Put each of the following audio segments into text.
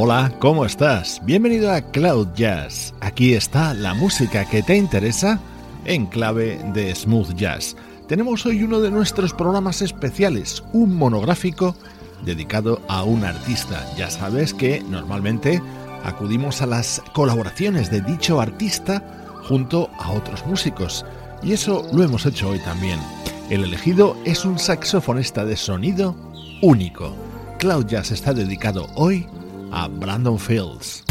Hola, ¿cómo estás? Bienvenido a Cloud Jazz. Aquí está la música que te interesa en clave de smooth jazz. Tenemos hoy uno de nuestros programas especiales, un monográfico dedicado a un artista. Ya sabes que normalmente acudimos a las colaboraciones de dicho artista junto a otros músicos. Y eso lo hemos hecho hoy también. El elegido es un saxofonista de sonido único. Cloud Jazz está dedicado hoy a Brandon Fields.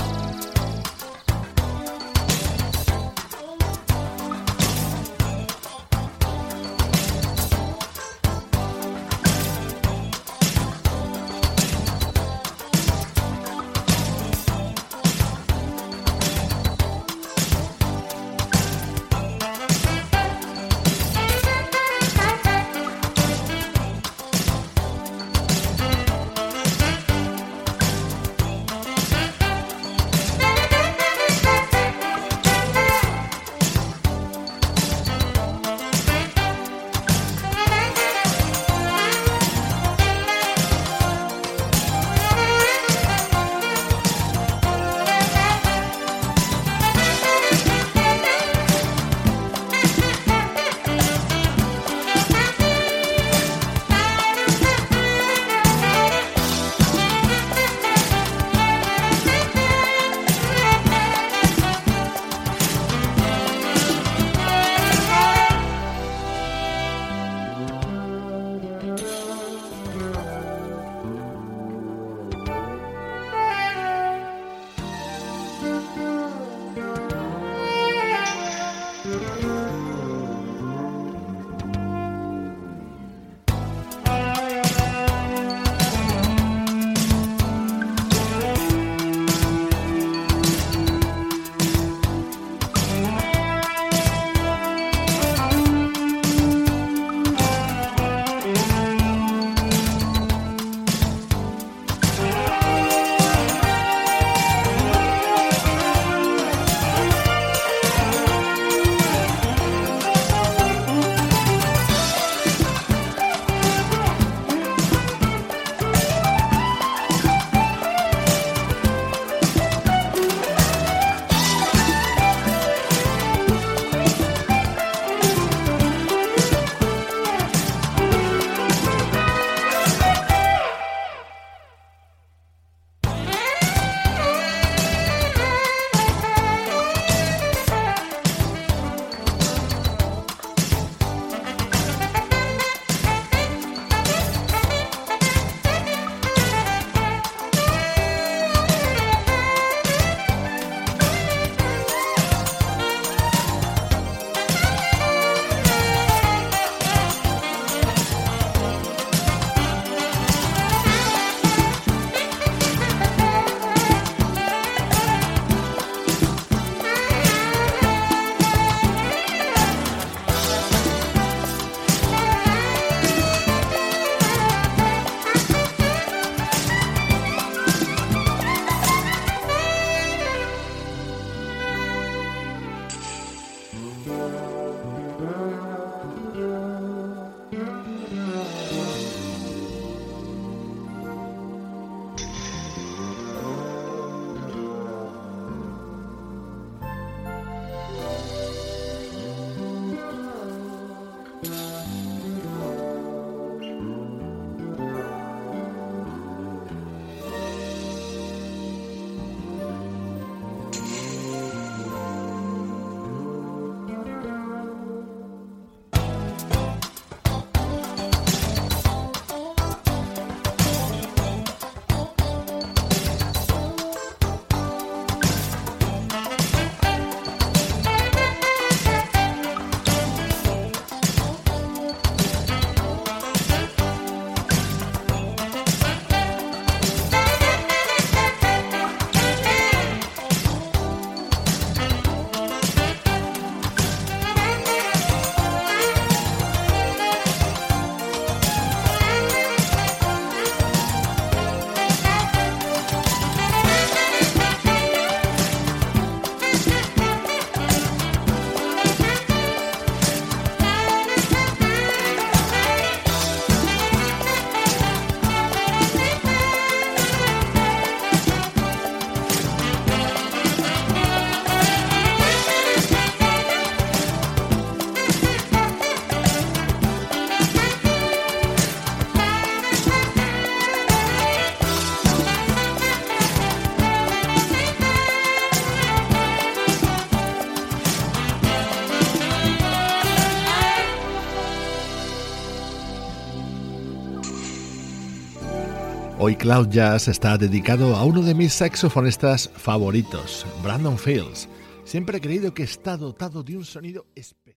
Hoy Cloud Jazz está dedicado a uno de mis saxofonistas favoritos, Brandon Fields. Siempre he creído que está dotado de un sonido especial.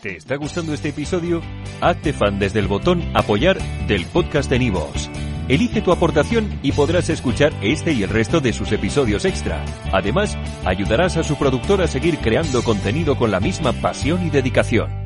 ¿Te está gustando este episodio? Hazte fan desde el botón Apoyar del podcast de Nivos. Elige tu aportación y podrás escuchar este y el resto de sus episodios extra. Además, ayudarás a su productor a seguir creando contenido con la misma pasión y dedicación.